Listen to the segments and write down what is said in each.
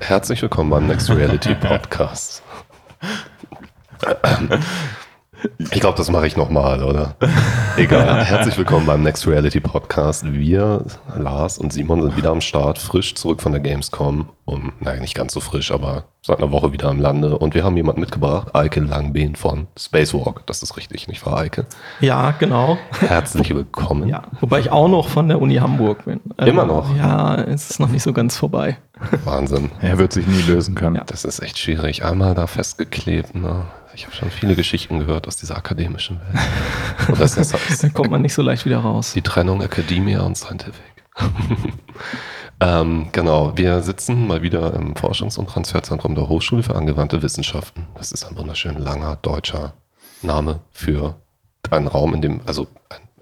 Herzlich willkommen beim Next Reality Podcast. Ich glaube, das mache ich nochmal, oder? Egal. Herzlich willkommen beim Next Reality Podcast. Wir, Lars und Simon, sind wieder am Start, frisch zurück von der Gamescom. Um, naja, nicht ganz so frisch, aber seit einer Woche wieder im Lande. Und wir haben jemanden mitgebracht, Eike Langbeen von Spacewalk. Das ist richtig, nicht wahr, Eike? Ja, genau. Herzlich willkommen. Ja, wobei ich auch noch von der Uni Hamburg bin. Immer noch? Ja, es ist noch nicht so ganz vorbei. Wahnsinn. Er wird sich nie lösen können. Ja. Das ist echt schwierig. Einmal da festgeklebt, ne? Ich habe schon viele Geschichten gehört aus dieser akademischen Welt. Und das ist da kommt man nicht so leicht wieder raus. Die Trennung Academia und Scientific. Ähm, genau, wir sitzen mal wieder im Forschungs- und Transferzentrum der Hochschule für angewandte Wissenschaften. Das ist ein wunderschön langer deutscher Name für einen Raum, in dem, also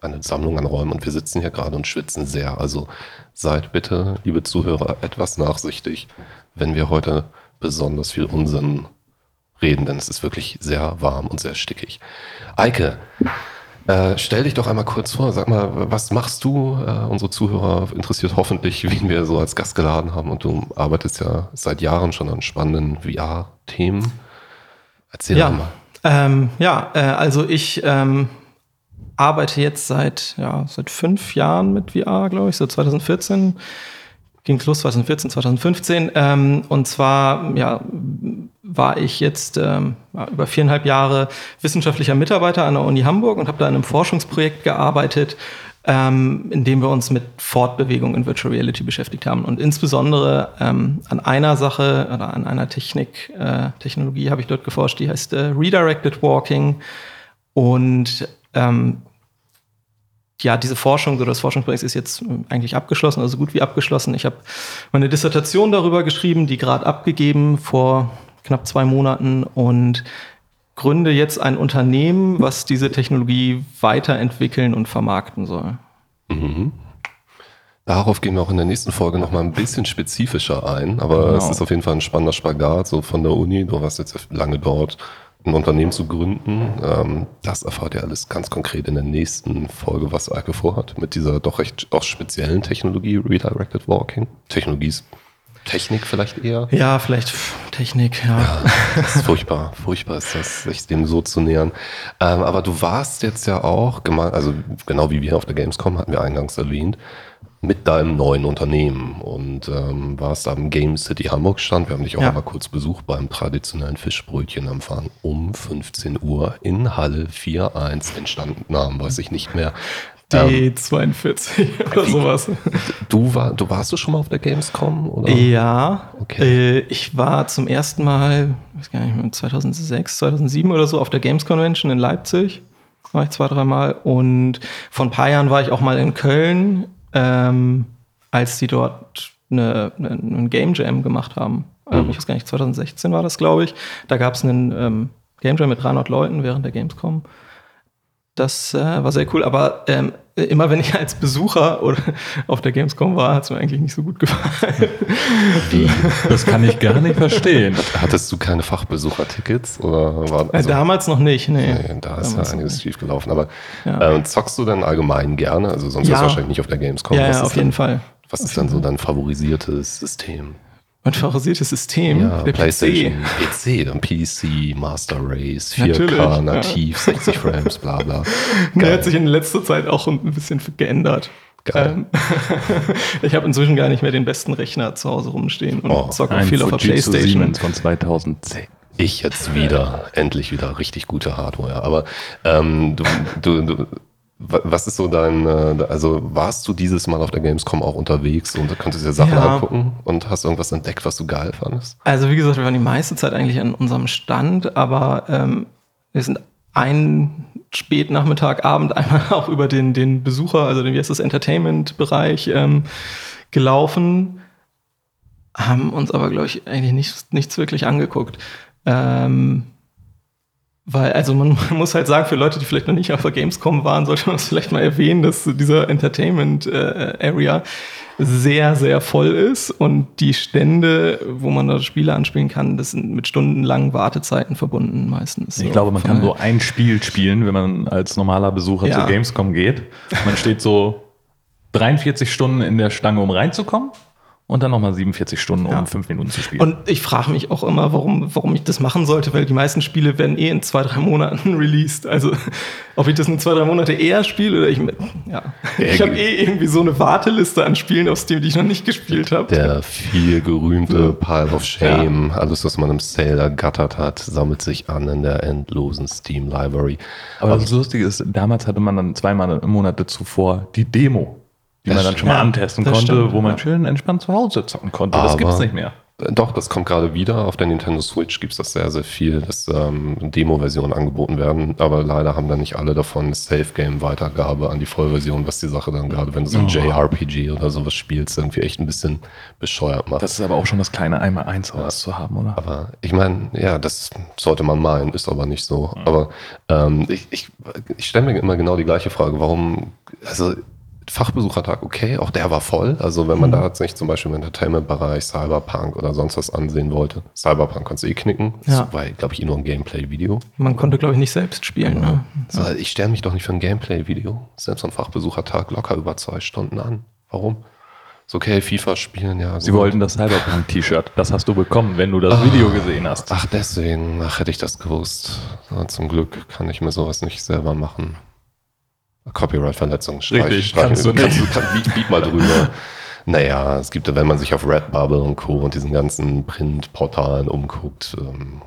eine Sammlung an Räumen. Und wir sitzen hier gerade und schwitzen sehr. Also seid bitte, liebe Zuhörer, etwas nachsichtig, wenn wir heute besonders viel Unsinn reden, denn es ist wirklich sehr warm und sehr stickig. Eike, äh, stell dich doch einmal kurz vor, sag mal, was machst du? Äh, unsere Zuhörer interessiert hoffentlich, wen wir so als Gast geladen haben und du arbeitest ja seit Jahren schon an spannenden VR-Themen. Erzähl ja. mal. Ähm, ja, äh, also ich ähm, arbeite jetzt seit, ja, seit fünf Jahren mit VR, glaube ich, so 2014 ging los 2014, 2015. Ähm, und zwar ja, war ich jetzt ähm, über viereinhalb Jahre wissenschaftlicher Mitarbeiter an der Uni Hamburg und habe da in einem Forschungsprojekt gearbeitet, ähm, in dem wir uns mit Fortbewegung in Virtual Reality beschäftigt haben. Und insbesondere ähm, an einer Sache oder an einer Technik, äh, Technologie habe ich dort geforscht, die heißt äh, Redirected Walking. Und ähm, ja, diese Forschung oder das Forschungsprojekt ist jetzt eigentlich abgeschlossen, also gut wie abgeschlossen. Ich habe meine Dissertation darüber geschrieben, die gerade abgegeben vor knapp zwei Monaten und gründe jetzt ein Unternehmen, was diese Technologie weiterentwickeln und vermarkten soll. Mhm. Darauf gehen wir auch in der nächsten Folge noch mal ein bisschen spezifischer ein, aber genau. es ist auf jeden Fall ein spannender Spagat, so von der Uni, du warst jetzt lange dort, ein Unternehmen zu gründen. Ähm, das erfahrt ihr alles ganz konkret in der nächsten Folge, was Eike vorhat, mit dieser doch recht auch speziellen Technologie, Redirected Walking. Technologie ist Technik vielleicht eher? Ja, vielleicht Technik, ja. ja das ist furchtbar, furchtbar ist das, sich dem so zu nähern. Ähm, aber du warst jetzt ja auch, also genau wie wir auf der Gamescom, hatten wir eingangs erwähnt, mit deinem neuen Unternehmen und ähm, warst am Game City Hamburg stand. Wir haben dich auch ja. mal kurz besucht beim traditionellen Fischbrötchenempfang um 15 Uhr in Halle 4.1 entstanden Namen, weiß ich nicht mehr. D42 ähm, oder wie, sowas. Du, war, du warst du schon mal auf der Gamescom? Oder? Ja, okay. Äh, ich war zum ersten Mal, weiß gar nicht, 2006, 2007 oder so auf der Games Convention in Leipzig. War ich zwei, dreimal. Und vor ein paar Jahren war ich auch mal in Köln ähm, als sie dort eine, eine, einen Game Jam gemacht haben. Ähm, mhm. Ich weiß gar nicht, 2016 war das, glaube ich. Da gab es einen ähm, Game Jam mit 300 Leuten während der Gamescom. Das äh, war sehr cool, aber ähm, immer wenn ich als Besucher oder auf der Gamescom war, hat es mir eigentlich nicht so gut gefallen. Wie? Das kann ich gar nicht verstehen. Hattest du keine Fachbesuchertickets? Oder war, äh, also, damals noch nicht, nee. nee da ist ja einiges schief gelaufen. Aber ja. äh, zockst du denn allgemein gerne? Also sonst ja. ist wahrscheinlich nicht auf der Gamescom. Ja, ja auf jeden Fall. Was ist dann so dein favorisiertes System? Mein favorisiertes System, ja, der PlayStation, PC. PC, dann PC, Master Race, 4K, Natürlich, nativ, ja. 60 Frames, bla bla. Der hat sich in letzter Zeit auch ein bisschen geändert. Geil. Ähm, ich habe inzwischen gar nicht mehr den besten Rechner zu Hause rumstehen und oh, zocke viel auf der Playstation. von 2010. Ich jetzt wieder, endlich wieder richtig gute Hardware. Aber ähm, du, du, du was ist so dein, äh, also warst du dieses Mal auf der Gamescom auch unterwegs und konntest dir Sachen ja. angucken und hast irgendwas entdeckt, was du geil fandest? Also wie gesagt, wir waren die meiste Zeit eigentlich an unserem Stand, aber ähm, wir sind einen Spätnachmittag, Abend einmal auch über den, den Besucher, also den, wie heißt das, Entertainment-Bereich ähm, gelaufen, haben uns aber, glaube ich, eigentlich nichts, nichts wirklich angeguckt. Ähm, weil, also man muss halt sagen, für Leute, die vielleicht noch nicht auf der Gamescom waren, sollte man es vielleicht mal erwähnen, dass dieser Entertainment äh, Area sehr, sehr voll ist und die Stände, wo man da Spiele anspielen kann, das sind mit stundenlangen Wartezeiten verbunden meistens. Ich so. glaube, man kann so ein Spiel spielen, wenn man als normaler Besucher ja. zur Gamescom geht. Man steht so 43 Stunden in der Stange, um reinzukommen und dann nochmal 47 Stunden, um ja. fünf Minuten zu spielen. Und ich frage mich auch immer, warum, warum ich das machen sollte, weil die meisten Spiele werden eh in zwei, drei Monaten released. Also ob ich das in zwei, drei Monate eher spiele oder ich ja. Ich habe eh irgendwie so eine Warteliste an Spielen auf Steam, die ich noch nicht gespielt habe. Der viel gerühmte Pile of Shame, ja. alles, was man im Sale ergattert hat, sammelt sich an in der endlosen Steam Library. Aber das Lustige ist, damals hatte man dann zwei Monate zuvor die Demo die man dann schon mal antesten konnte, stimmt, wo man schön entspannt zu Hause zocken konnte. Das gibt es nicht mehr. Doch, das kommt gerade wieder. Auf der Nintendo Switch gibt es das sehr, sehr viel, dass ähm, Demo-Versionen angeboten werden. Aber leider haben dann nicht alle davon Safe-Game-Weitergabe an die Vollversion, was die Sache dann gerade, wenn du so ein oh. JRPG oder sowas spielst, irgendwie echt ein bisschen bescheuert macht. Das ist aber auch schon das kleine Einmal-Eins ja. zu haben, oder? Aber ich meine, ja, das sollte man meinen, ist aber nicht so. Mhm. Aber ähm, ich, ich, ich stelle mir immer genau die gleiche Frage, warum, also Fachbesuchertag okay, auch der war voll. Also wenn man mhm. da jetzt nicht zum Beispiel im Entertainment-Bereich Cyberpunk oder sonst was ansehen wollte, Cyberpunk kannst du eh knicken. Ja. Das war, glaube ich, eh nur ein Gameplay-Video. Man konnte, glaube ich, nicht selbst spielen. Genau. Ne? So, ich stelle mich doch nicht für ein Gameplay-Video. Selbst ein Fachbesuchertag locker über zwei Stunden an. Warum? Ist okay, FIFA spielen, ja. Sie wollten das Cyberpunk-T-Shirt. Das hast du bekommen, wenn du das ah, Video gesehen hast. Ach, deswegen. Ach, hätte ich das gewusst. Ja, zum Glück kann ich mir sowas nicht selber machen. Copyright-Verletzung. Richtig, kannst du kannst, nicht. Kannst, beat, beat mal drüber. Naja, es gibt, wenn man sich auf Redbubble und Co. und diesen ganzen Printportalen umguckt, ähm,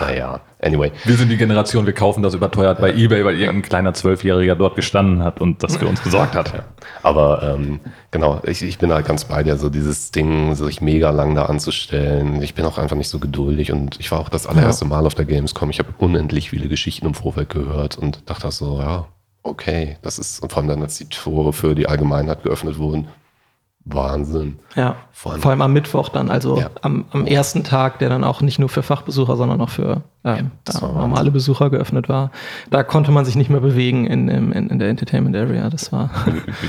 naja, anyway. Wir sind die Generation, wir kaufen das überteuert bei Ebay, weil irgendein kleiner Zwölfjähriger dort gestanden hat und das für uns besorgt hat. Ja. Aber ähm, genau, ich, ich bin halt ganz bei dir, so dieses Ding, sich mega lang da anzustellen. Ich bin auch einfach nicht so geduldig und ich war auch das allererste Mal auf der Gamescom. Ich habe unendlich viele Geschichten im Vorfeld gehört und dachte so, ja, okay, das ist, und vor allem dann, als die Tore für die Allgemeinheit geöffnet wurden, Wahnsinn. Ja, vor allem, vor allem am Mittwoch dann, also ja. am, am, ersten Tag, der dann auch nicht nur für Fachbesucher, sondern auch für ähm, ja, normale Besucher geöffnet war. Da konnte man sich nicht mehr bewegen in, in, in, der Entertainment Area. Das war.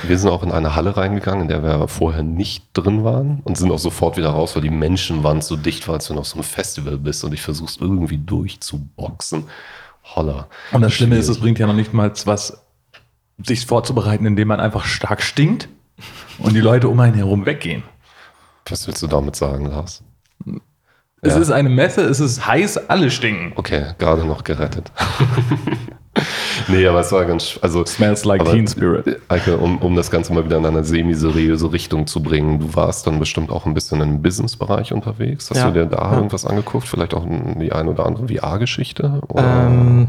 Wir sind auch in eine Halle reingegangen, in der wir vorher nicht drin waren und sind auch sofort wieder raus, weil die Menschenwand so dicht war, als du noch so ein Festival bist und ich versuchst irgendwie durchzuboxen. Holla. Und das Schlimme ist, es bringt ja noch nicht mal was sich vorzubereiten, indem man einfach stark stinkt und die Leute um einen herum weggehen. Was willst du damit sagen, Lars? Es ja. ist eine Messe, es ist heiß, alle stinken. Okay, gerade noch gerettet. nee, aber es war ganz. Also, Smells like Teen Spirit. Eike, um, um das Ganze mal wieder in eine semi-seriöse Richtung zu bringen, du warst dann bestimmt auch ein bisschen im Business-Bereich unterwegs. Hast ja. du dir da ja. irgendwas angeguckt? Vielleicht auch die eine oder andere VR-Geschichte? Ähm.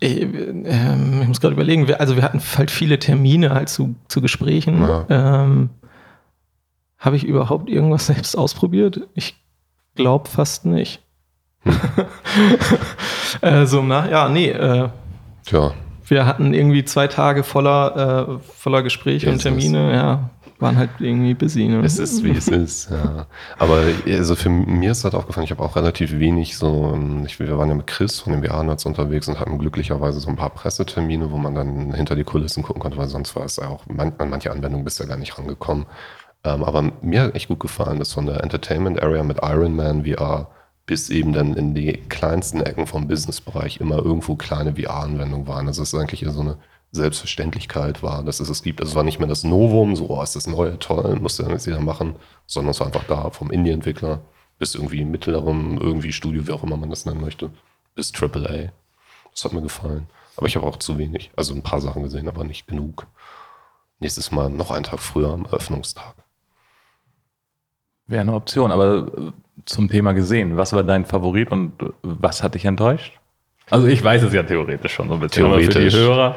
Ich, ähm, ich muss gerade überlegen, wir, also wir hatten halt viele Termine halt zu, zu Gesprächen. Ja. Ähm, Habe ich überhaupt irgendwas selbst ausprobiert? Ich glaube fast nicht. Hm. äh, so, na, ja, nee. Äh, Tja. Wir hatten irgendwie zwei Tage voller, äh, voller Gespräche und Termine, ja waren halt irgendwie busy. Ne? Es ist, wie es ist, ja. Aber also für mir ist halt aufgefallen, ich habe auch relativ wenig so, ähm, ich, wir waren ja mit Chris von den VR-Nerds unterwegs und hatten glücklicherweise so ein paar Pressetermine, wo man dann hinter die Kulissen gucken konnte, weil sonst war es ja auch, man, an manche Anwendungen bist du ja gar nicht rangekommen. Ähm, aber mir hat echt gut gefallen, dass von der Entertainment Area mit Iron Man VR bis eben dann in die kleinsten Ecken vom Businessbereich immer irgendwo kleine VR-Anwendungen waren. Also es ist eigentlich so eine Selbstverständlichkeit war, dass es es gibt. Also es war nicht mehr das Novum, so oh, ist das neue, toll, musste dann jetzt jeder machen, sondern es war einfach da vom Indie-Entwickler bis irgendwie mittlerem, irgendwie Studio, wie auch immer man das nennen möchte, bis AAA. Das hat mir gefallen. Aber ich habe auch zu wenig, also ein paar Sachen gesehen, aber nicht genug. Nächstes Mal noch einen Tag früher am Eröffnungstag. Wäre eine Option, aber äh, zum Thema gesehen, was war dein Favorit und äh, was hat dich enttäuscht? Also ich weiß es ja theoretisch schon so ein bisschen, theoretisch. für die Hörer.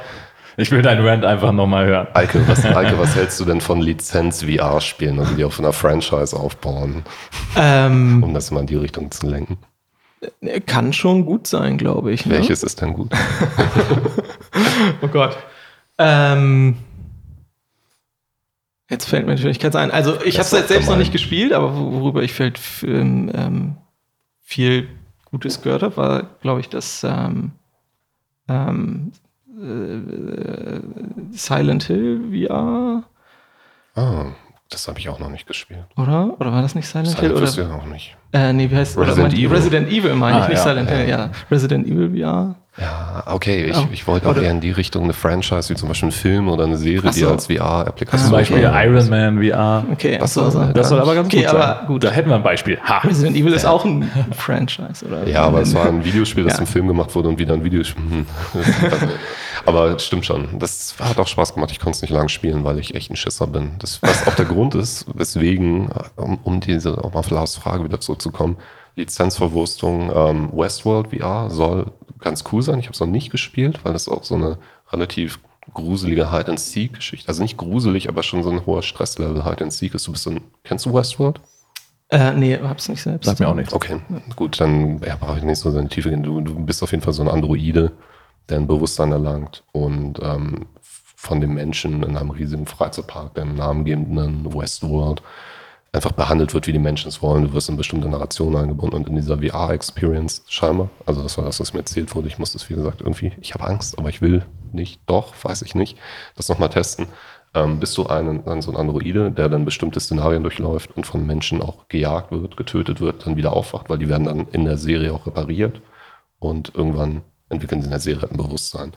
Ich will deinen Rant einfach nochmal hören. Eike was, Eike, was hältst du denn von Lizenz-VR-Spielen, also die auf einer Franchise aufbauen? Ähm, um das mal in die Richtung zu lenken. Kann schon gut sein, glaube ich. Ne? Welches ist denn gut? oh Gott. Ähm, jetzt fällt mir natürlich keins ein. Also ich habe es jetzt selbst noch nicht gespielt, aber worüber ich fällt ähm, viel Gutes gehört habe, war, glaube ich, das ähm, ähm, äh, Silent Hill VR. Ah, das habe ich auch noch nicht gespielt. Oder? Oder war das nicht Silent, Silent Hill? Oder? auch nicht. Äh, nee, wie heißt Resident Evil. Resident Evil meine ah, ich, nicht ja, Silent Hill, ja. Resident Evil VR Ja, okay, ich, ich wollte auch eher in die Richtung eine Franchise, wie zum Beispiel ein Film oder eine Serie, so. die als VR-Applikation. Zum Beispiel Iron Man VR. Okay, das, soll, so, das soll aber ganz okay, gut sein. gut. Da hätten wir ein Beispiel. Ha. Resident Evil ist auch ein Franchise, oder? Ja, aber es war ein Videospiel, das ja. zum Film gemacht wurde und wieder ein Videospiel. Hm. aber stimmt schon. Das hat auch Spaß gemacht. Ich konnte es nicht lang spielen, weil ich echt ein Schisser bin. Das, was auch der Grund ist, weswegen, um, um diese, um auf Lars Frage wieder zurückzukommen, Lizenzverwurstung ähm, Westworld VR soll ganz cool sein. Ich habe es noch nicht gespielt, weil das auch so eine relativ gruselige Hide-and-Seek-Geschichte, also nicht gruselig, aber schon so ein hoher Stresslevel Hide-and-Seek ist. Du bist ein, kennst du Westworld? Äh, nee, hab's nicht selbst. Sag mir auch nichts. Okay, gut, dann ja, brauche ich nicht so in die Tiefe gehen. Du, du bist auf jeden Fall so ein Androide, der ein Bewusstsein erlangt und ähm, von dem Menschen in einem riesigen Freizeitpark, dem namengebenden Westworld, einfach behandelt wird, wie die Menschen es wollen. Du wirst in bestimmte Narrationen eingebunden und in dieser VR-Experience scheinbar, also das war das, was mir erzählt wurde. Ich muss das, wie gesagt, irgendwie, ich habe Angst, aber ich will nicht, doch, weiß ich nicht, das nochmal testen. Ähm, bist du ein, ein, so ein Androide, der dann bestimmte Szenarien durchläuft und von Menschen auch gejagt wird, getötet wird, dann wieder aufwacht, weil die werden dann in der Serie auch repariert und irgendwann entwickeln sie in der Serie ein Bewusstsein.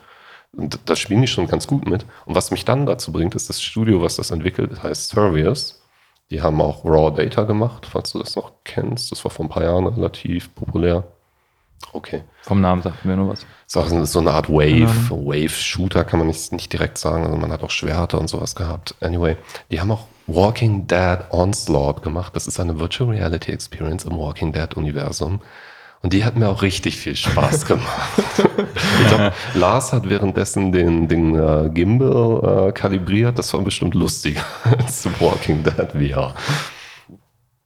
Und das spielen die schon ganz gut mit. Und was mich dann dazu bringt, ist das Studio, was das entwickelt, heißt Servius. Die haben auch Raw Data gemacht, falls du das noch kennst. Das war vor ein paar Jahren relativ populär. Okay. Vom Namen sagt mir nur was. Das ist so eine Art Wave, Wave-Shooter kann man nicht, nicht direkt sagen. Also man hat auch Schwerter und sowas gehabt. Anyway, die haben auch Walking Dead Onslaught gemacht. Das ist eine Virtual Reality Experience im Walking Dead Universum. Und die hat mir auch richtig viel Spaß gemacht. ich glaube, Lars hat währenddessen den, den uh, Gimbal uh, kalibriert. Das war bestimmt lustiger als Walking Dead VR.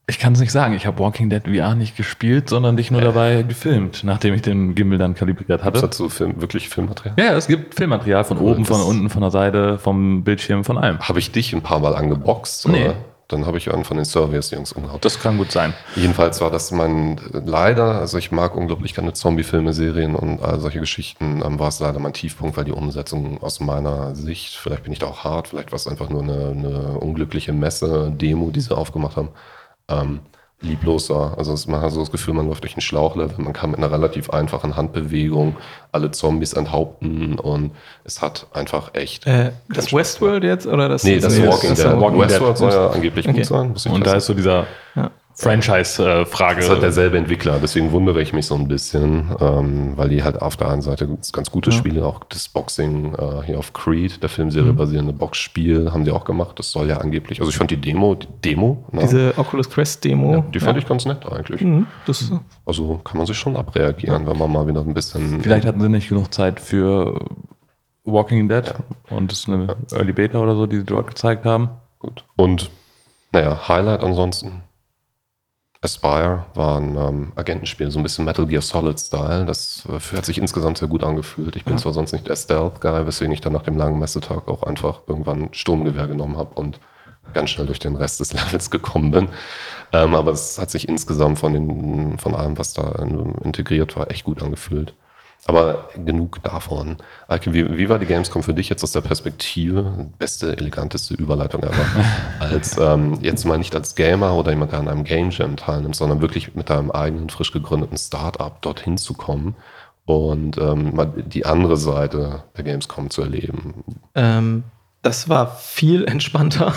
Ich kann es nicht sagen. Ich habe Walking Dead VR nicht gespielt, sondern dich nur dabei gefilmt, nachdem ich den Gimbal dann kalibriert hatte. Dazu Film, wirklich Filmmaterial? Ja, es gibt Filmmaterial von oben, von unten, von der Seite, vom Bildschirm, von allem. Habe ich dich ein paar Mal angeboxt? Nee. Oder? Dann habe ich einen von den Service-Jungs umgehauen. Das kann gut sein. Jedenfalls war das mein, leider, also ich mag unglaublich gerne Zombie-Filme, Serien und all solche Geschichten, ähm, war es leider mein Tiefpunkt, weil die Umsetzung aus meiner Sicht, vielleicht bin ich da auch hart, vielleicht war es einfach nur eine, eine unglückliche Messe-Demo, die sie aufgemacht haben, ähm, liebloser. Also man hat so das Gefühl, man läuft durch einen Schlauchlevel, man kann mit einer relativ einfachen Handbewegung alle Zombies enthaupten und es hat einfach echt. Äh, das Westworld jetzt oder das? Nee, das, das Walking Dead. Walking Westworld soll ja angeblich okay. gut sein. Und da ist so dieser ja. Franchise-Frage. Das ist halt derselbe Entwickler, deswegen wundere ich mich so ein bisschen, ähm, weil die halt auf der einen Seite ganz gute ja. Spiele, auch das Boxing äh, hier auf Creed, der Filmserie mhm. basierende Boxspiel, haben sie auch gemacht. Das soll ja angeblich, also ich fand die Demo, die Demo. Ne? Diese Oculus Quest Demo. Ja, die fand ich ganz nett eigentlich. Mhm. also kann man sich schon abreagieren, wenn man mal wieder ein bisschen. Vielleicht hatten sie nicht genug Zeit für Walking Dead und das ist eine Early Beta oder so, die sie dort gezeigt haben. Gut. Und naja, Highlight ansonsten Aspire war ein ähm, Agentenspiel, so ein bisschen Metal Gear Solid-Style. Das äh, hat sich insgesamt sehr gut angefühlt. Ich bin ja. zwar sonst nicht der Stealth-Guy, weswegen ich dann nach dem langen Messetag auch einfach irgendwann Sturmgewehr genommen habe und ganz schnell durch den Rest des Levels gekommen bin. Ähm, aber es hat sich insgesamt von, den, von allem, was da integriert war, echt gut angefühlt. Aber genug davon. Alke, wie, wie, war die Gamescom für dich jetzt aus der Perspektive? Beste, eleganteste Überleitung ever. als ähm, jetzt mal nicht als Gamer oder jemand, der an einem Game Jam teilnimmt, sondern wirklich mit deinem eigenen frisch gegründeten Startup dorthin zu kommen und ähm, mal die andere Seite der Gamescom zu erleben. Ähm, das war viel entspannter.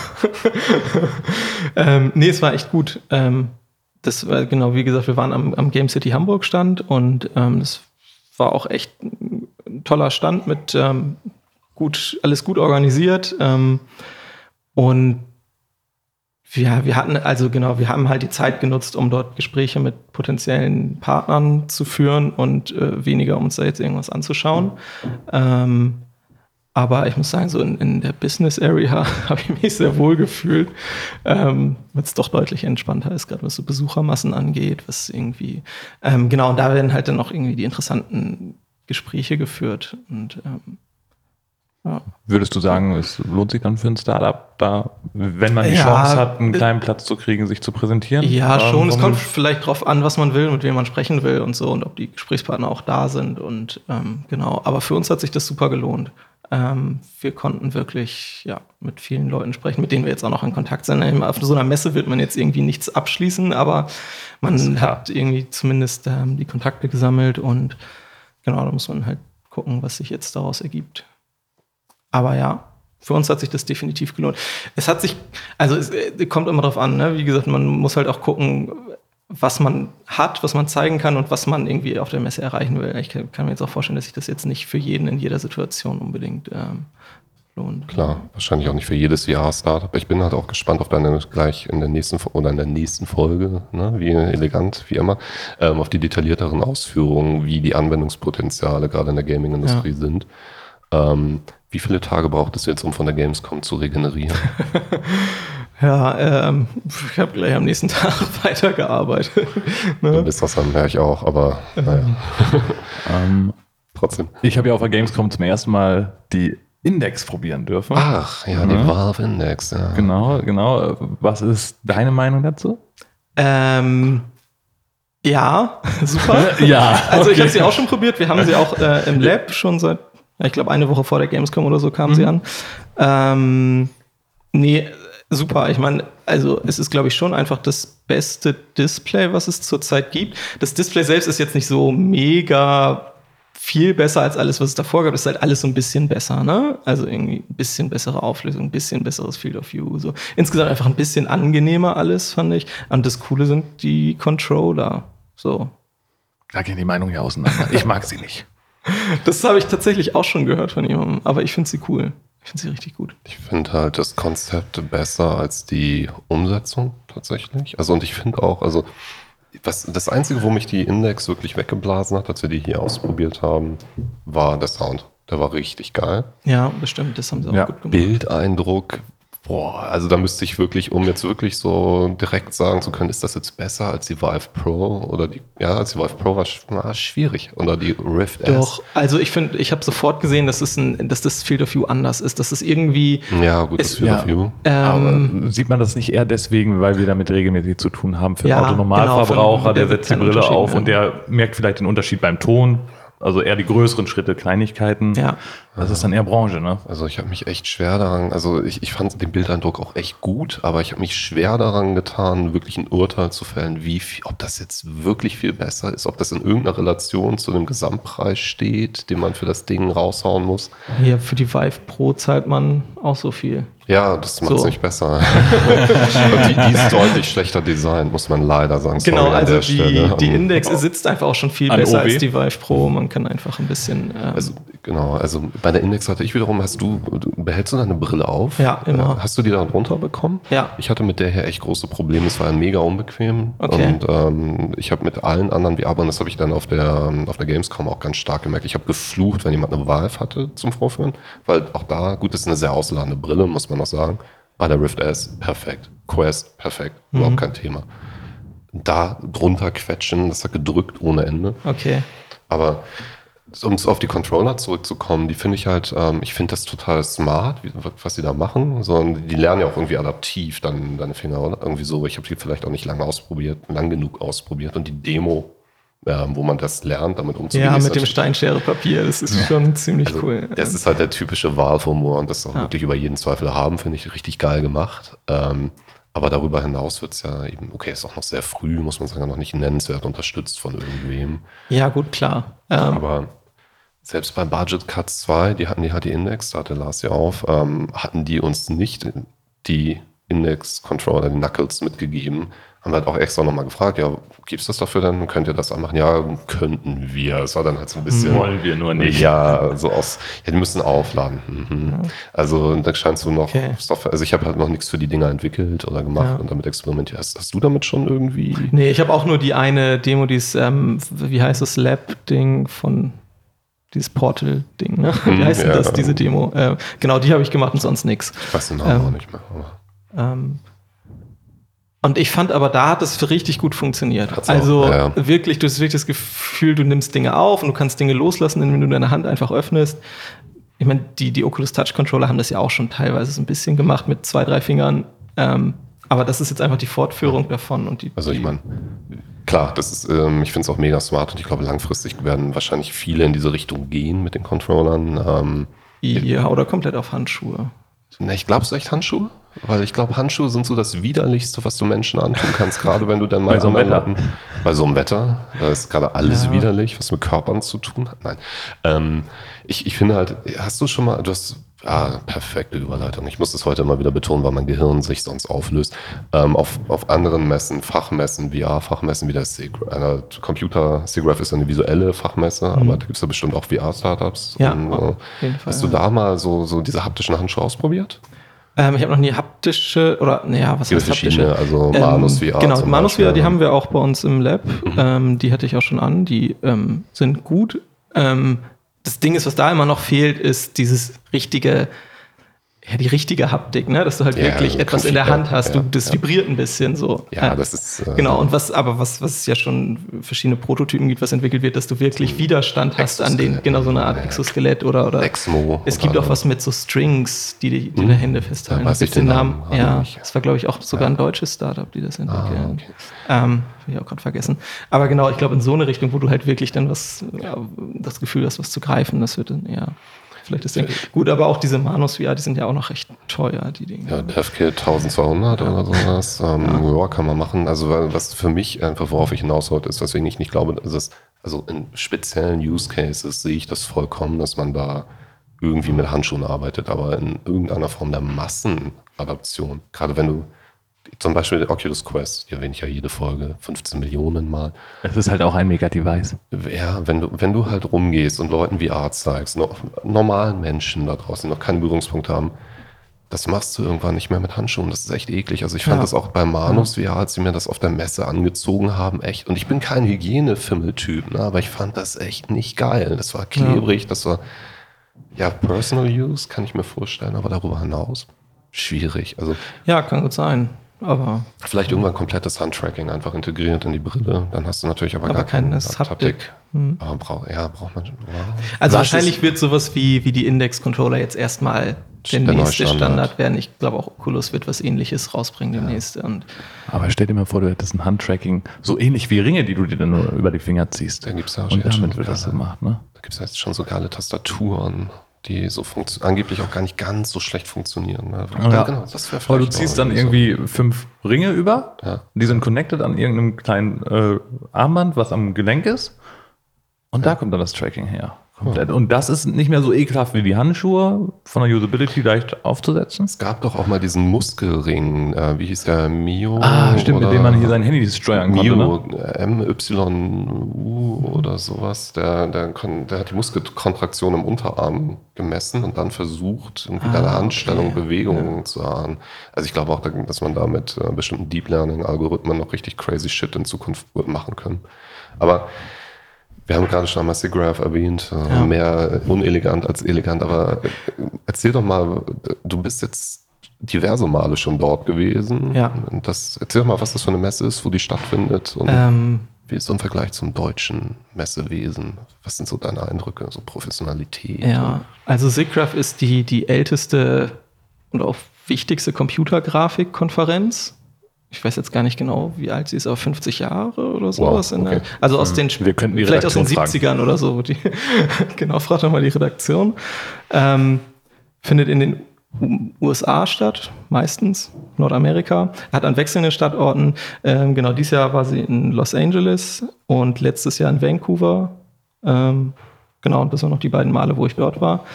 ähm, nee, es war echt gut. Ähm, das war genau, wie gesagt, wir waren am, am Game City Hamburg Stand und ähm, das war auch echt ein toller Stand mit ähm, gut, alles gut organisiert. Ähm, und ja, wir hatten, also genau, wir haben halt die Zeit genutzt, um dort Gespräche mit potenziellen Partnern zu führen und äh, weniger, um uns da jetzt irgendwas anzuschauen. Ähm, aber ich muss sagen, so in, in der Business Area habe ich mich sehr wohl gefühlt, ähm, weil es doch deutlich entspannter ist, gerade was so Besuchermassen angeht, was irgendwie, ähm, genau, und da werden halt dann auch irgendwie die interessanten Gespräche geführt. Und ähm, ja. Würdest du sagen, es lohnt sich dann für ein Startup, da, wenn man die ja, Chance hat, einen kleinen Platz zu kriegen, sich zu präsentieren? Ja, ähm, schon. Es kommt vielleicht drauf an, was man will, mit wem man sprechen will und so und ob die Gesprächspartner auch da sind und ähm, genau. Aber für uns hat sich das super gelohnt. Ähm, wir konnten wirklich ja, mit vielen Leuten sprechen, mit denen wir jetzt auch noch in Kontakt sind. Auf so einer Messe wird man jetzt irgendwie nichts abschließen, aber man hat irgendwie zumindest ähm, die Kontakte gesammelt und genau, da muss man halt gucken, was sich jetzt daraus ergibt. Aber ja, für uns hat sich das definitiv gelohnt. Es hat sich, also es äh, kommt immer drauf an, ne? wie gesagt, man muss halt auch gucken, was man hat, was man zeigen kann und was man irgendwie auf der Messe erreichen will. Ich kann, mir jetzt auch vorstellen, dass sich das jetzt nicht für jeden in jeder Situation unbedingt ähm, lohnt. Klar, wahrscheinlich auch nicht für jedes VR-Startup. Ich bin halt auch gespannt auf deine gleich in der nächsten oder in der nächsten Folge, ne, wie elegant, wie immer, ähm, auf die detaillierteren Ausführungen, wie die Anwendungspotenziale gerade in der Gaming-Industrie ja. sind. Ähm, wie viele Tage braucht es jetzt, um von der Gamescom zu regenerieren? ja, ähm, ich habe gleich am nächsten Tag weitergearbeitet. ne? Du bist das dann, ja, ich auch, aber naja. ähm, Trotzdem. Ich habe ja auf der Gamescom zum ersten Mal die Index probieren dürfen. Ach, ja, die Valve Index, ja. Genau, genau. Was ist deine Meinung dazu? Ähm, ja, super. ja. Also okay. ich habe sie auch schon probiert. Wir haben sie auch äh, im Lab schon seit ich glaube, eine Woche vor der Gamescom oder so kam mhm. sie an. Ähm, nee, super. Ich meine, also es ist, glaube ich, schon einfach das beste Display, was es zurzeit gibt. Das Display selbst ist jetzt nicht so mega viel besser als alles, was es davor gab. Es ist halt alles so ein bisschen besser, ne? Also irgendwie ein bisschen bessere Auflösung, ein bisschen besseres Field of View. So. Insgesamt einfach ein bisschen angenehmer alles, fand ich. Und das Coole sind die Controller. So. Da gehen die Meinungen ja auseinander. Ich mag sie nicht. Das habe ich tatsächlich auch schon gehört von jemandem, aber ich finde sie cool. Ich finde sie richtig gut. Ich finde halt das Konzept besser als die Umsetzung tatsächlich. Also und ich finde auch, also was, das Einzige, wo mich die Index wirklich weggeblasen hat, als wir die hier ausprobiert haben, war der Sound. Der war richtig geil. Ja, bestimmt, das haben sie auch ja. gut gemacht. Bildeindruck Boah, also da müsste ich wirklich, um jetzt wirklich so direkt sagen zu können, ist das jetzt besser als die Vive Pro oder die, ja, als die Vive Pro war, war schwierig oder die Rift S. Doch, also ich finde, ich habe sofort gesehen, dass, es ein, dass das Field of View anders ist, dass es irgendwie. Ja, gut, das Field ja, of View. Ähm, Aber sieht man das nicht eher deswegen, weil wir damit regelmäßig zu tun haben für ja, Autonormalverbraucher, genau, der setzt die Brille auf und der merkt vielleicht den Unterschied beim Ton. Also eher die größeren Schritte, Kleinigkeiten. Ja. Das ist dann eher Branche, ne? Also ich habe mich echt schwer daran, also ich, ich fand den Bildeindruck auch echt gut, aber ich habe mich schwer daran getan, wirklich ein Urteil zu fällen, wie viel, ob das jetzt wirklich viel besser ist, ob das in irgendeiner Relation zu dem Gesamtpreis steht, den man für das Ding raushauen muss. Ja, für die Vive Pro zahlt man auch so viel. Ja, das macht es so. nicht besser. die, die, ist deutlich schlechter designt, muss man leider sagen. Genau, also die, die Index sitzt einfach auch schon viel besser OB. als die Vive Pro. Man kann einfach ein bisschen. Ähm, also, genau, also bei der Index hatte ich wiederum, hast du, behältst du deine Brille auf? Ja, immer. Hast du die dann runterbekommen? Ja. Ich hatte mit der hier echt große Probleme. Es war mega unbequem. Okay. Und ähm, ich habe mit allen anderen VR, und das habe ich dann auf der, auf der Gamescom auch ganz stark gemerkt. Ich habe geflucht, wenn jemand eine Valve hatte zum Vorführen. Weil auch da, gut, das ist eine sehr ausladende Brille, muss man noch sagen. Bei der Rift S, perfekt. Quest, perfekt. Überhaupt mhm. kein Thema. Da drunter quetschen, das hat gedrückt ohne Ende. Okay. Aber um auf die Controller zurückzukommen, die finde ich halt, ähm, ich finde das total smart, wie, was sie da machen. So, die lernen ja auch irgendwie adaptiv dann deine Finger oder irgendwie so. Ich habe die vielleicht auch nicht lange ausprobiert, lang genug ausprobiert und die Demo, äh, wo man das lernt, damit umzugehen. Ja, mit dem Steinschere Papier, das ist ja. schon ziemlich also, cool. Das ist halt der typische Wahlhumor und das ist auch ja. wirklich über jeden Zweifel haben, finde ich richtig geil gemacht. Ähm, aber darüber hinaus wird es ja eben, okay, ist auch noch sehr früh, muss man sagen, noch nicht nennenswert unterstützt von irgendwem. Ja, gut, klar. Ähm, aber selbst bei Budget Cuts 2, die hatten die HD Index, da hatte Lars ja auf, ähm, hatten die uns nicht die Index-Controller, die Knuckles mitgegeben. Haben wir halt auch extra nochmal gefragt, ja, gibt's das dafür dann? Könnt ihr das anmachen? Ja, könnten wir. Es war dann halt so ein bisschen. Wollen wir nur nicht. Ja, so aus, ja, die müssen aufladen. Mhm. Ja. Also da scheinst du noch okay. Software, also ich habe halt noch nichts für die Dinger entwickelt oder gemacht ja. und damit experimentiert. Hast, hast, du damit schon irgendwie? Nee, ich habe auch nur die eine Demo, dieses, ähm, wie heißt das, Lab-Ding von dieses Portal-Ding, ne? Wie mhm, heißt ja, das, diese Demo? Äh, genau, die habe ich gemacht und sonst nichts. Ich weiß den Namen ähm, auch nicht mehr. Ähm, und ich fand aber, da hat es richtig gut funktioniert. Hat's also ja, ja. wirklich, du hast wirklich das Gefühl, du nimmst Dinge auf und du kannst Dinge loslassen, wenn du deine Hand einfach öffnest. Ich meine, die, die Oculus Touch Controller haben das ja auch schon teilweise so ein bisschen gemacht mit zwei, drei Fingern. Ähm, aber das ist jetzt einfach die Fortführung davon. Und die, also ich meine, klar, das ist, ähm, ich finde es auch mega smart und ich glaube, langfristig werden wahrscheinlich viele in diese Richtung gehen mit den Controllern. Ähm, ja, oder komplett auf Handschuhe. Ne, ich glaube, es echt Handschuhe. Weil ich glaube, Handschuhe sind so das Widerlichste, was du Menschen antun kannst, gerade wenn du dann mal bei so einem Wetter. Bei so einem Wetter, da ist gerade alles ja. widerlich, was mit Körpern zu tun hat. Nein. Ähm, ich, ich finde halt, hast du schon mal, du hast Ah, perfekte Überleitung. Ich muss das heute immer wieder betonen, weil mein Gehirn sich sonst auflöst. Ähm, auf, auf anderen Messen, Fachmessen, VR-Fachmessen wie der äh, Computer, SIGGRAPH ist eine visuelle Fachmesse, mhm. aber da gibt es ja bestimmt auch VR-Startups. Ja, und, äh, hast Fall, du da mal so, so diese haptischen Handschuhe ausprobiert? Ähm, ich habe noch nie haptische oder naja, was heißt haptische? Also ähm, Manus VR. Genau, Manus VR, die haben wir auch bei uns im Lab. Mhm. Ähm, die hatte ich auch schon an. Die ähm, sind gut. Ähm, das Ding ist, was da immer noch fehlt, ist dieses richtige ja, die richtige Haptik, ne? dass du halt ja, wirklich etwas in der Hand hast. Ja, du, das ja. vibriert ein bisschen so. Ja, das ist. Äh, genau, und was, aber was, was es ja schon verschiedene Prototypen gibt, was entwickelt wird, dass du wirklich Widerstand hast an den, genau so eine Art Exoskelett oder, oder. Exmo. Es gibt auch was mit so Strings, die die, die hm. Hände festhalten. Da weiß ich den Namen. Namen ja, das war, glaube ich, auch sogar ein deutsches Startup, die das entwickeln. Ah, okay. ähm, ich auch gerade vergessen. Aber genau, ich glaube, in so eine Richtung, wo du halt wirklich dann was, das Gefühl hast, was zu greifen, das wird dann eher. Vielleicht ist der gut, aber auch diese Manus VR, die sind ja auch noch recht teuer, die Dinge. Ja, DevKit 1200 ja. oder sowas. Ähm, ja. ja. kann man machen. Also was für mich einfach, worauf ich hinaus wollte, ist, weswegen ich nicht glaube, dass es, also in speziellen Use Cases sehe ich das vollkommen, dass man da irgendwie mit Handschuhen arbeitet, aber in irgendeiner Form der Massenadaption, gerade wenn du zum Beispiel der Oculus Quest, die erwähne ich ja jede Folge 15 Millionen Mal. Es ist halt auch ein Mega-Device. Ja, wenn du, wenn du halt rumgehst und Leuten VR zeigst, noch, normalen Menschen da draußen, die noch keinen Berührungspunkt haben, das machst du irgendwann nicht mehr mit Handschuhen. Das ist echt eklig. Also ich fand ja. das auch bei Manus VR, als sie mir das auf der Messe angezogen haben, echt. Und ich bin kein Hygienefimmeltyp, ne, aber ich fand das echt nicht geil. Das war klebrig, ja. das war ja Personal Use, kann ich mir vorstellen, aber darüber hinaus schwierig. Also ja, kann gut sein. Aber Vielleicht irgendwann komplettes Handtracking einfach integriert in die Brille. Dann hast du natürlich aber, aber gar keine Haptik. Hm. Aber brauch, ja, braucht man. Wow. Also wahrscheinlich wird sowas wie, wie die Index-Controller jetzt erstmal der, der nächste Standard. Standard. werden. Ich glaube auch Oculus wird was ähnliches rausbringen demnächst. Ja. Und aber stell dir mal vor, du hättest ein Handtracking, so ähnlich wie Ringe, die du dir dann nur über die Finger ziehst. Da gibt's ja auch Und damit wird das gemacht, ne? Da gibt es jetzt schon so geile Tastaturen die so angeblich auch gar nicht ganz so schlecht funktionieren. Ne? Ja. Genau, das Aber du ziehst dann irgendwie so. fünf Ringe über, ja. die sind connected an irgendeinem kleinen äh, Armband, was am Gelenk ist. Und ja. da kommt dann das Tracking her. Komplett. Und das ist nicht mehr so ekelhaft wie die Handschuhe von der Usability leicht aufzusetzen. Es gab doch auch mal diesen Muskelring, äh, wie hieß der, Mio? Ah, stimmt, mit dem man hier sein Handy steuern Mio, konnte. Ne? MYU oder sowas. Der, der, der hat die Muskelkontraktion im Unterarm gemessen und dann versucht, irgendwie ah, deine Handstellung, okay. Bewegungen ja. zu ahnen. Also ich glaube auch, dass man da mit äh, bestimmten Deep Learning-Algorithmen noch richtig crazy Shit in Zukunft machen können. Aber wir haben gerade schon einmal SIGGRAPH erwähnt, äh, ja. mehr unelegant als elegant, aber äh, erzähl doch mal, du bist jetzt diverse Male schon dort gewesen. Ja. Das, erzähl doch mal, was das für eine Messe ist, wo die stattfindet und ähm, wie ist so ein Vergleich zum deutschen Messewesen? Was sind so deine Eindrücke, so Professionalität? Ja, also SIGGRAPH ist die, die älteste und auch wichtigste Computergrafikkonferenz ich weiß jetzt gar nicht genau, wie alt sie ist, aber 50 Jahre oder sowas. Wow, okay. also aus den Wir könnten die vielleicht aus den 70ern oder so. Die, genau, frag doch mal die Redaktion. Ähm, findet in den USA statt, meistens Nordamerika. Hat an wechselnden Standorten. Ähm, genau, dieses Jahr war sie in Los Angeles und letztes Jahr in Vancouver. Ähm, genau, und das waren noch die beiden Male, wo ich dort war.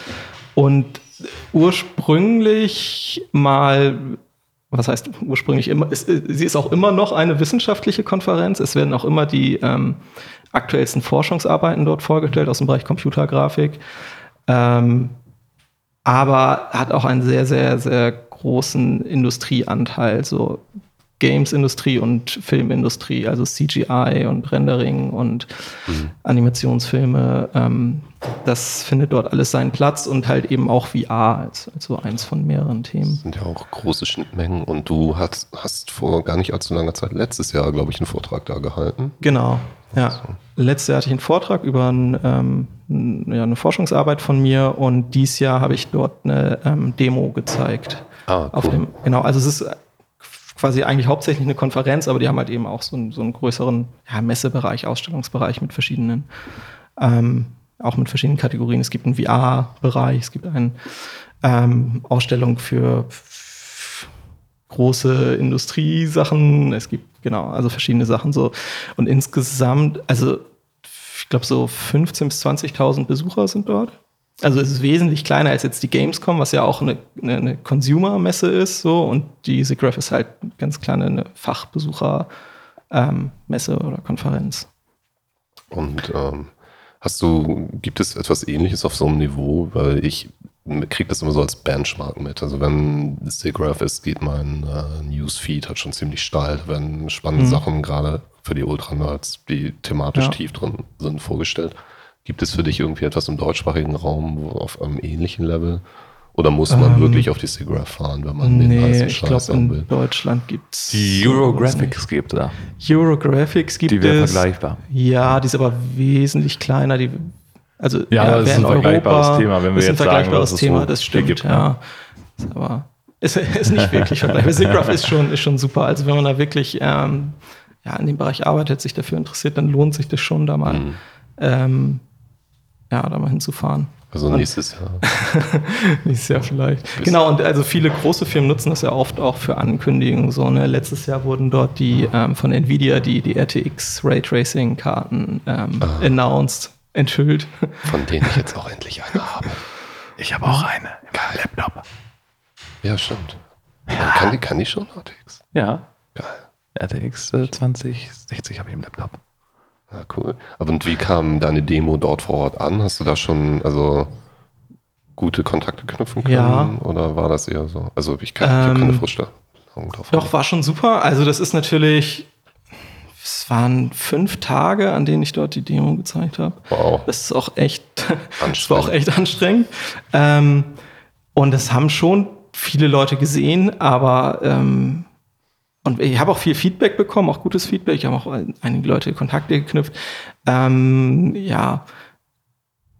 Und ursprünglich mal was heißt ursprünglich immer, ist, sie ist auch immer noch eine wissenschaftliche Konferenz. Es werden auch immer die ähm, aktuellsten Forschungsarbeiten dort vorgestellt aus dem Bereich Computergrafik. Ähm, aber hat auch einen sehr, sehr, sehr großen Industrieanteil. So Games-Industrie und Filmindustrie, also CGI und Rendering und mhm. Animationsfilme. Ähm, das findet dort alles seinen Platz und halt eben auch VR als, als so eins von mehreren Themen. Das sind ja auch große Schnittmengen und du hast, hast vor gar nicht allzu langer Zeit, letztes Jahr, glaube ich, einen Vortrag da gehalten. Genau, ja. So. Letztes Jahr hatte ich einen Vortrag über ein, ähm, ja, eine Forschungsarbeit von mir und dieses Jahr habe ich dort eine ähm, Demo gezeigt. Ah, cool. Dem, genau, also es ist quasi eigentlich hauptsächlich eine Konferenz, aber die haben halt eben auch so einen, so einen größeren ja, Messebereich, Ausstellungsbereich mit verschiedenen ähm, auch mit verschiedenen Kategorien. Es gibt einen VR-Bereich, es gibt eine ähm, Ausstellung für große Industriesachen, es gibt genau, also verschiedene Sachen so. Und insgesamt, also ich glaube so 15.000 bis 20.000 Besucher sind dort. Also es ist wesentlich kleiner als jetzt die Gamescom, was ja auch eine, eine, eine Consumer-Messe ist, so und die SIGGRAPH ist halt ganz kleine eine Fachbesucher- ähm, oder Konferenz. Und ähm, hast du, gibt es etwas ähnliches auf so einem Niveau? Weil ich kriege das immer so als Benchmark mit. Also wenn SIGGRAPH ist, geht mein äh, Newsfeed halt schon ziemlich steil, wenn spannende mhm. Sachen gerade für die Ultra-Nerds, die thematisch ja. tief drin sind, vorgestellt. Gibt es für dich irgendwie etwas im deutschsprachigen Raum auf einem ähnlichen Level? Oder muss man ähm, wirklich auf die SIGGRAPH fahren, wenn man nee, den heißen ich glaube, in will? Deutschland gibt es. Die Eurographics gibt da. Eurographics gibt es. Die wäre vergleichbar. Ja, die ist aber wesentlich kleiner. Die, also, ja, ja das ist ein vergleichbares Europa, Thema, wenn wir jetzt sagen, das Thema, so das stimmt, gibt, ja. Ist aber ist, ist nicht wirklich vergleichbar. SIGGRAPH ist schon, ist schon super. Also wenn man da wirklich ähm, ja, in dem Bereich arbeitet, sich dafür interessiert, dann lohnt sich das schon, da mal, mhm. ähm, ja, da mal hinzufahren. Also nächstes Jahr. nächstes Jahr vielleicht. Bis genau, und also viele große Firmen nutzen das ja oft auch für Ankündigungen. So, ne? Letztes Jahr wurden dort die ähm, von Nvidia die, die RTX Raytracing-Karten ähm, ah. announced, enthüllt. Von denen ich jetzt auch endlich eine habe. Ich habe auch eine im Laptop. Ja, stimmt. Ja. Kann, die, kann die schon RTX? Ja. Geil. RTX äh, 2060 habe ich im Laptop. Ja, cool. Aber und wie kam deine Demo dort vor Ort an? Hast du da schon also gute Kontakte knüpfen können? Ja. Oder war das eher so? Also ich, kann, ähm, ich habe keine Vorstellung drauf. Doch, war schon super. Also das ist natürlich, es waren fünf Tage, an denen ich dort die Demo gezeigt habe. Wow. Das ist auch echt, das war auch echt anstrengend. Ähm, und das haben schon viele Leute gesehen, aber ähm, und ich habe auch viel Feedback bekommen, auch gutes Feedback. Ich habe auch einige Leute Kontakte geknüpft. Ähm, ja,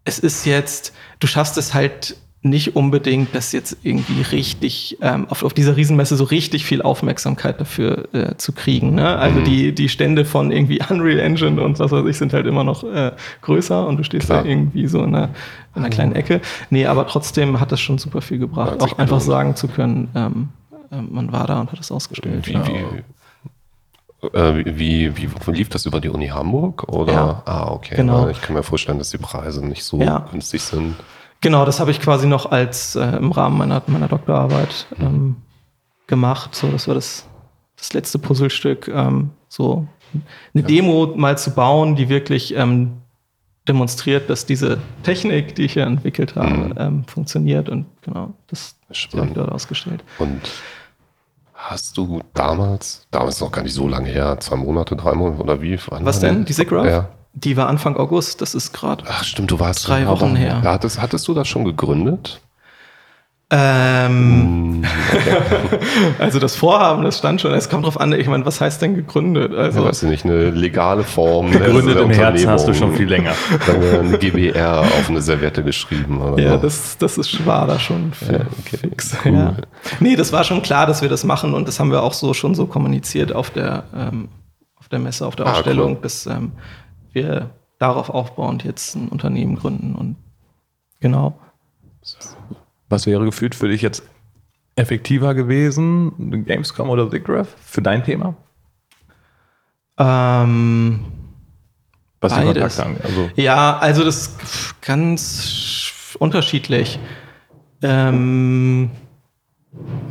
es ist jetzt, du schaffst es halt nicht unbedingt, dass jetzt irgendwie richtig ähm, auf, auf dieser Riesenmesse so richtig viel Aufmerksamkeit dafür äh, zu kriegen. Ne? Also mhm. die, die Stände von irgendwie Unreal Engine und was weiß ich sind halt immer noch äh, größer und du stehst Klar. da irgendwie so in einer, in einer kleinen Ecke. Nee, aber trotzdem hat das schon super viel gebracht, auch einfach sagen zu können, ähm, man war da und hat es ausgestellt. Wie, wie, äh, wie, wie, wie, lief das über die Uni Hamburg? Oder? Ja, ah, okay. Genau. Ich kann mir vorstellen, dass die Preise nicht so ja. günstig sind. Genau, das habe ich quasi noch als äh, im Rahmen meiner, meiner Doktorarbeit mhm. ähm, gemacht. So, das war das, das letzte Puzzlestück. Ähm, so eine ja. Demo mal zu bauen, die wirklich ähm, demonstriert, dass diese Technik, die ich hier entwickelt habe, mhm. ähm, funktioniert. Und genau, das habe ich dort ausgestellt. Und Hast du damals, damals noch gar nicht so lange her, zwei Monate, drei Monate oder wie? Was denn? Die SIGGRAPH? Ja. Die war Anfang August, das ist gerade. Ach stimmt, du warst drei Wochen her. Hattest, hattest du das schon gegründet? Ähm, also das Vorhaben, das stand schon. Es kommt drauf an, ich meine, was heißt denn gegründet? Also, ja, weißt du nicht, eine legale Form. Gegründet im Herzen hast du schon viel länger. Dann eine GBR auf eine Serviette geschrieben. Oder? Ja, das, das ist, war da schon ja, okay. fix. Cool. Ja. Nee, das war schon klar, dass wir das machen und das haben wir auch so schon so kommuniziert auf der, ähm, auf der Messe, auf der ah, Ausstellung, cool. dass ähm, wir darauf aufbauend jetzt ein Unternehmen gründen und genau. So. Was wäre gefühlt für dich jetzt effektiver gewesen, Gamescom oder SIGGRAPH, für dein Thema? Ähm, Was die Kontakte angeht. Also. Ja, also das ist ganz unterschiedlich. Ähm,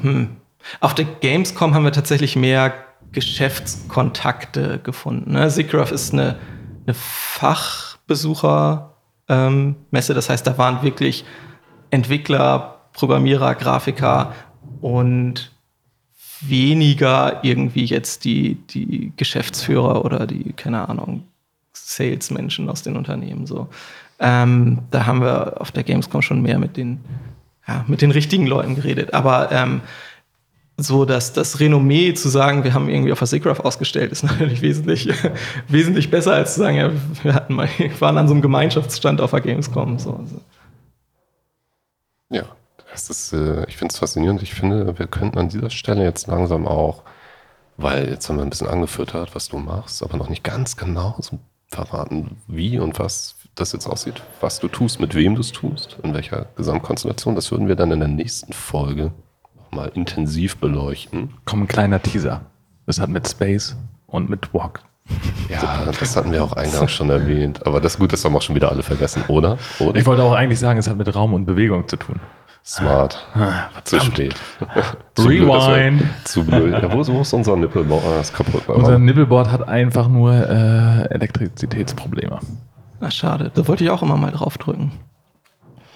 hm. Auf der Gamescom haben wir tatsächlich mehr Geschäftskontakte gefunden. Ne? SIGGRAPH ist eine, eine Fachbesuchermesse, ähm, das heißt, da waren wirklich Entwickler, Programmierer, Grafiker und weniger irgendwie jetzt die, die Geschäftsführer oder die, keine Ahnung, Salesmenschen aus den Unternehmen. So. Ähm, da haben wir auf der Gamescom schon mehr mit den, ja, mit den richtigen Leuten geredet. Aber ähm, so, dass das Renommee zu sagen, wir haben irgendwie auf der SIGGRAPH ausgestellt, ist natürlich wesentlich, wesentlich besser als zu sagen, ja, wir hatten mal, waren an so einem Gemeinschaftsstand auf der Gamescom. So. Also. Ja, das ist, äh, ich finde es faszinierend. Ich finde, wir könnten an dieser Stelle jetzt langsam auch, weil jetzt haben wir ein bisschen angeführt, was du machst, aber noch nicht ganz genau so verraten, wie und was das jetzt aussieht, was du tust, mit wem du es tust, in welcher Gesamtkonstellation, das würden wir dann in der nächsten Folge nochmal intensiv beleuchten. Komm, ein kleiner Teaser. Das hat mit Space und mit Walk. Ja, das hatten wir auch eingangs schon erwähnt. Aber das gut, das haben auch schon wieder alle vergessen, oder? oder? Ich wollte auch eigentlich sagen, es hat mit Raum und Bewegung zu tun. Smart. Ah, zu spät. Rewind. zu blöd. Ja, wo, wo, ist unser Nippelboard? Ah, ist kaputt. Unser Nippelboard hat einfach nur äh, Elektrizitätsprobleme. Ach, schade. Da wollte ich auch immer mal draufdrücken.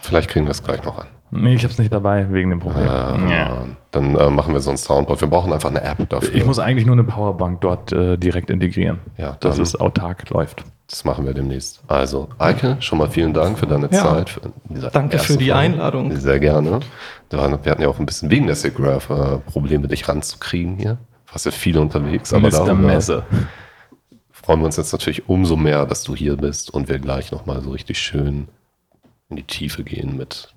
Vielleicht kriegen wir es gleich noch an. Nee, ich habe es nicht dabei, wegen dem Problem. Äh, ja. Dann äh, machen wir so ein Soundboard. Wir brauchen einfach eine App dafür. Ich muss eigentlich nur eine Powerbank dort äh, direkt integrieren, ja, dass es autark läuft. Das machen wir demnächst. Also, Eike, schon mal vielen Dank für deine ja. Zeit. Für Danke für die Folge. Einladung. Sehr gerne. Wir hatten ja auch ein bisschen wegen der SIGGRAPH äh, Probleme, dich ranzukriegen hier. Du warst ja viel unterwegs. Aber Mr. Messe. freuen wir uns jetzt natürlich umso mehr, dass du hier bist und wir gleich nochmal so richtig schön in die Tiefe gehen mit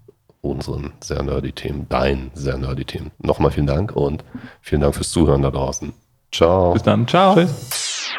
unseren sehr nerdy Themen, deinen sehr nerdy Themen. Nochmal vielen Dank und vielen Dank fürs Zuhören da draußen. Ciao. Bis dann. Ciao. Tschüss.